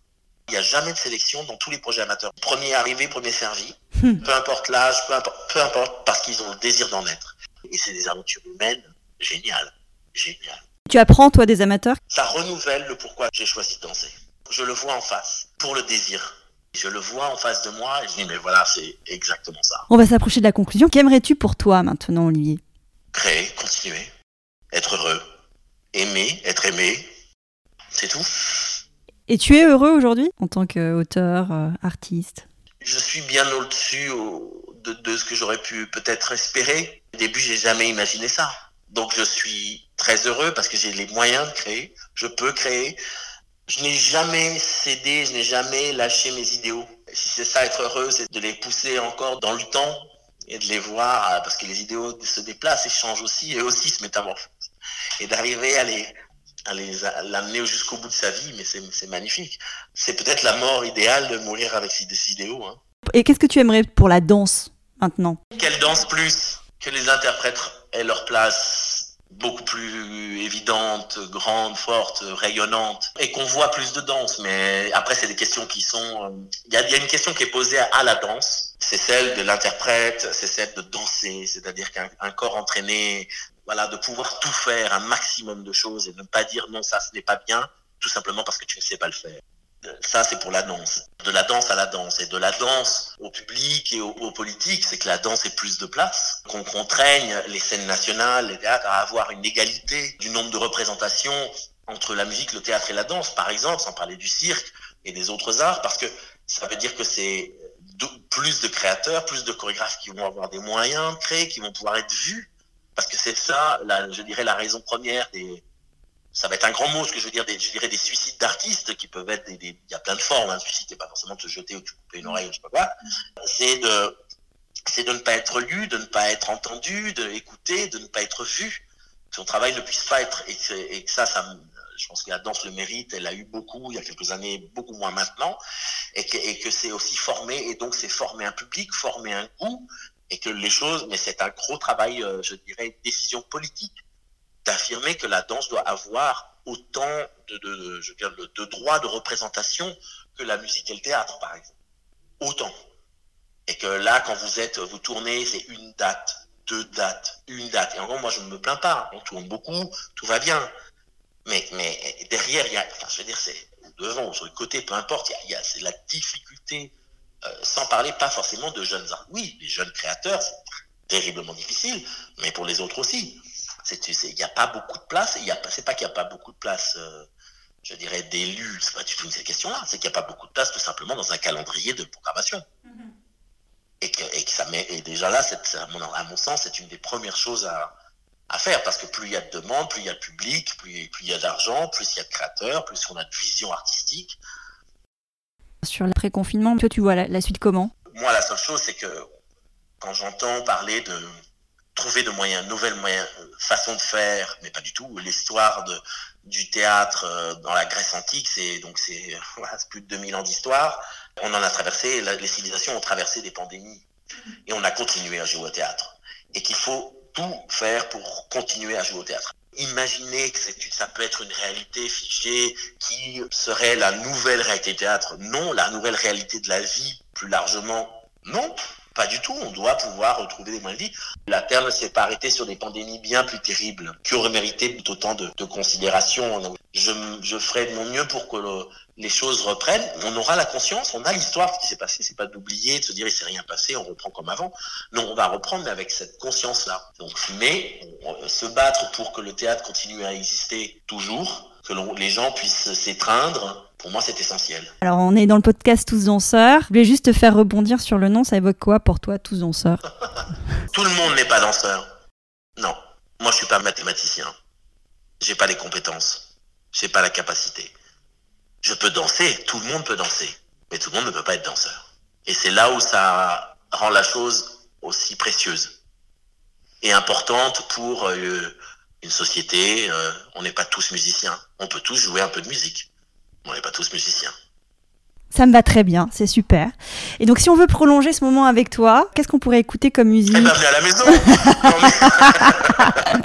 Il n'y a jamais de sélection dans tous les projets amateurs. Premier arrivé, premier servi. Hmm. Peu importe l'âge, peu importe, peu importe, parce qu'ils ont le désir d'en être. Et c'est des aventures humaines géniales. Géniales. Tu apprends, toi, des amateurs? Ça renouvelle le pourquoi j'ai choisi de danser. Je le vois en face, pour le désir. Je le vois en face de moi et je dis, mais voilà, c'est exactement ça. On va s'approcher de la conclusion. Qu'aimerais-tu pour toi maintenant, Olivier? Créer, continuer, être heureux, aimer, être aimé, c'est tout. Et tu es heureux aujourd'hui en tant qu'auteur, euh, artiste? Je suis bien au-dessus de, de, ce que j'aurais pu peut-être espérer. Au début, j'ai jamais imaginé ça. Donc je suis très heureux parce que j'ai les moyens de créer, je peux créer. Je n'ai jamais cédé, je n'ai jamais lâché mes idéaux. Si c'est ça être heureux, c'est de les pousser encore dans le temps et de les voir, euh, parce que les idéaux se déplacent et changent aussi, et aussi se métamorphosent. Et d'arriver à les, à les l'amener jusqu'au bout de sa vie, mais c'est magnifique. C'est peut-être la mort idéale de mourir avec des idéaux. Hein. Et qu'est-ce que tu aimerais pour la danse maintenant? Quelle danse plus Que les interprètes aient leur place beaucoup plus évidente, grande, forte, rayonnante, et qu'on voit plus de danse. Mais après, c'est des questions qui sont... Euh, il y, a, une question qui est posée à, la danse, c'est celle de l'interprète, c'est celle de danser, c'est-à-dire qu'un corps entraîné, voilà, de pouvoir tout faire, un maximum de choses, et ne pas dire non, ça, ce n'est pas bien, tout simplement parce que tu ne sais pas le faire. Ça, c'est pour la danse. De la danse à la danse. Et de la danse au public et au, politique, c'est que la danse ait plus de place. Qu'on contraigne les scènes nationales, les théâtres, à avoir une égalité du nombre de représentations entre la musique, le théâtre et la danse, par exemple, sans parler du cirque et des autres arts, parce que ça veut dire que c'est plus de créateurs, plus de chorégraphes qui vont avoir des moyens de créer, qui vont pouvoir être vus, parce que c'est ça, je dirais, la raison première des, ça va être un grand mot, ce que je veux dire, des, je dirais des suicides d'artistes qui peuvent être il y a plein de formes, un suicide n'est pas forcément de te jeter ou de couper une oreille, je sais pas quoi. C'est de, c'est ne pas être lu, de ne pas être entendu, de écouter, de ne pas être vu. Que son travail ne puisse pas être, et, que ça, ça, je pense que la danse le mérite, elle a eu beaucoup il y a quelques années, beaucoup moins maintenant, et que, et que c'est aussi formé, et donc c'est former un public, former un goût, et que les choses, mais c'est un gros travail, euh, je dirais, décision politique d'affirmer que la danse doit avoir autant de, de, je veux dire, de droits de représentation que la musique et le théâtre, par exemple. Autant. Et que là, quand vous êtes, vous tournez, c'est une date, deux dates, une date. Et en gros, moi, je ne me plains pas. On tourne beaucoup, tout va bien. Mais, mais derrière, il y a, enfin, je veux dire, c'est devant, sur le côté, peu importe, il y a, c'est la difficulté, euh, sans parler pas forcément de jeunes arts. Oui, les jeunes créateurs, c'est terriblement difficile, mais pour les autres aussi. Il n'y a pas beaucoup de place. Ce n'est pas qu'il n'y a pas beaucoup de place, euh, je dirais, d'élus. C'est pas du tout cette question-là. C'est qu'il n'y a pas beaucoup de place tout simplement dans un calendrier de programmation. Mm-hmm. Et, que, et, que, ça met, et déjà là, à mon, à mon sens, c'est une des premières choses à, à, faire. Parce que plus il y a de demandes, plus il y a de public, plus, plus il y a d'argent, plus il y a de créateurs, plus on a de vision artistique. Sur l'après-confinement, toi, tu vois la, la suite comment? Moi, la seule chose, c'est que quand j'entends parler de trouver de moyens, nouvelles moyens, euh, façons de faire, mais pas du tout. L'histoire du théâtre euh, dans la Grèce antique, c'est donc c'est plus de 2000 ans d'histoire. On en a traversé, les civilisations ont traversé des pandémies et on a continué à jouer au théâtre. Et qu'il faut tout faire pour continuer à jouer au théâtre. Imaginez que ça peut être une réalité figée qui serait la nouvelle réalité du théâtre. Non, la nouvelle réalité de la vie, plus largement, non. Pas du tout, on doit pouvoir retrouver des moyens de vie. La Terre ne s'est pas arrêtée sur des pandémies bien plus terribles qui auraient mérité autant de, considération. Je, ferai de mon mieux pour que les choses reprennent. On aura la conscience, on a l'histoire, qui s'est passé, c'est pas d'oublier, de se dire il s'est rien passé, on reprend comme avant. Non, on va reprendre mais avec cette conscience-là. Donc, mais se battre pour que le théâtre continue à exister toujours, que les gens puissent s'étreindre, pour moi, c'est essentiel. Alors, on est dans le podcast Tous danseurs. Je voulais juste te faire rebondir sur le nom. Ça évoque quoi pour toi, Tous danseurs? Tout le monde n'est pas danseur. Non. Moi, je suis pas mathématicien. J'ai pas les compétences. J'ai pas la capacité. Je peux danser. Tout le monde peut danser. Mais tout le monde ne peut pas être danseur. Et c'est là où ça rend la chose aussi précieuse et importante pour euh, une société. Euh, on n'est pas tous musiciens. On peut tous jouer un peu de musique on n'est pas tous musiciens. Ça me va très bien, c'est super. Et donc, si on veut prolonger ce moment avec toi, qu'est-ce qu'on pourrait écouter comme musique Eh ben, venez à la maison.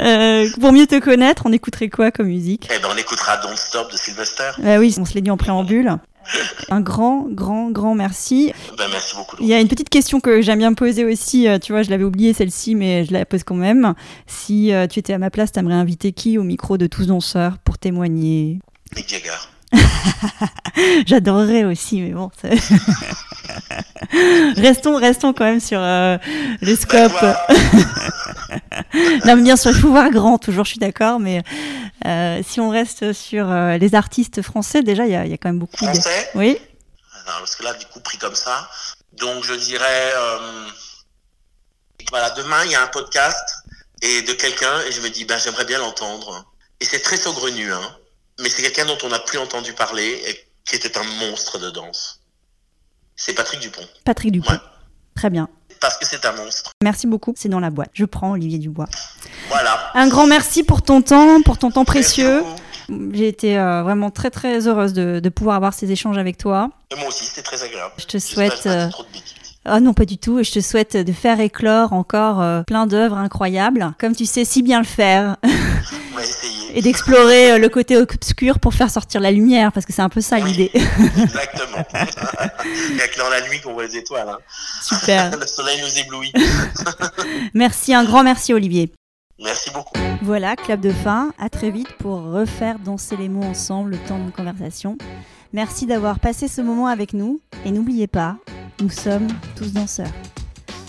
euh, Pour mieux te connaître, on écouterait quoi comme musique Eh ben, on écoutera Don't Stop de Sylvester. Bah oui, on se l'est dit en préambule. Un grand, grand, grand merci. Ben, merci beaucoup. Il y a une petite question que j'aime bien poser aussi. euh, Tu vois, je l'avais oubliée celle-ci, mais je la pose quand même. Si euh, tu étais à ma place, t'aimerais inviter qui au micro de tous danseurs pour témoigner? Mick Jagger. J'adorerais aussi, mais bon. restons, restons quand même sur euh, le scope. Non, mais bien sûr, il faut voir grand, toujours, je suis d'accord, mais euh, si on reste sur euh, les artistes français, déjà, il y, a il y a quand même beaucoup de. Français? Oui, Non, parce que là, du coup, pris comme ça. Donc, je dirais, voilà, demain, il y a un podcast et de quelqu'un, et je me dis, ben, j'aimerais bien l'entendre. Et c'est très saugrenu, hein. Mais c'est quelqu'un dont on n'a plus entendu parler et qui était un monstre de danse. C'est Patrick Dupont. Patrick Dupont. Ouais. Très bien. Parce que c'est un monstre. Merci beaucoup. C'est dans la boîte. Je prends Olivier Dubois. Voilà. Un grand merci pour ton temps, pour ton temps précieux. J'ai été euh, vraiment très très heureuse de, de pouvoir avoir ces échanges avec toi. Et moi aussi, c'était très agréable. Je te souhaite. euh, trop de. Ah non, pas du tout. Et je te souhaite de faire éclore encore euh, plein d'œuvres incroyables, comme tu sais si bien le faire. et d'explorer euh, le côté obscur pour faire sortir la lumière, parce que c'est un peu ça Oui. l'idée. Exactement. Il n'y a que dans la nuit qu'on voit les étoiles. hein. Super. Le soleil nous éblouit. Merci, un grand merci Olivier. Merci beaucoup. Voilà, clap de fin. À très vite pour refaire danser les mots ensemble le temps d'une conversation. Merci d'avoir passé ce moment avec nous. Et n'oubliez pas, nous sommes tous danseurs.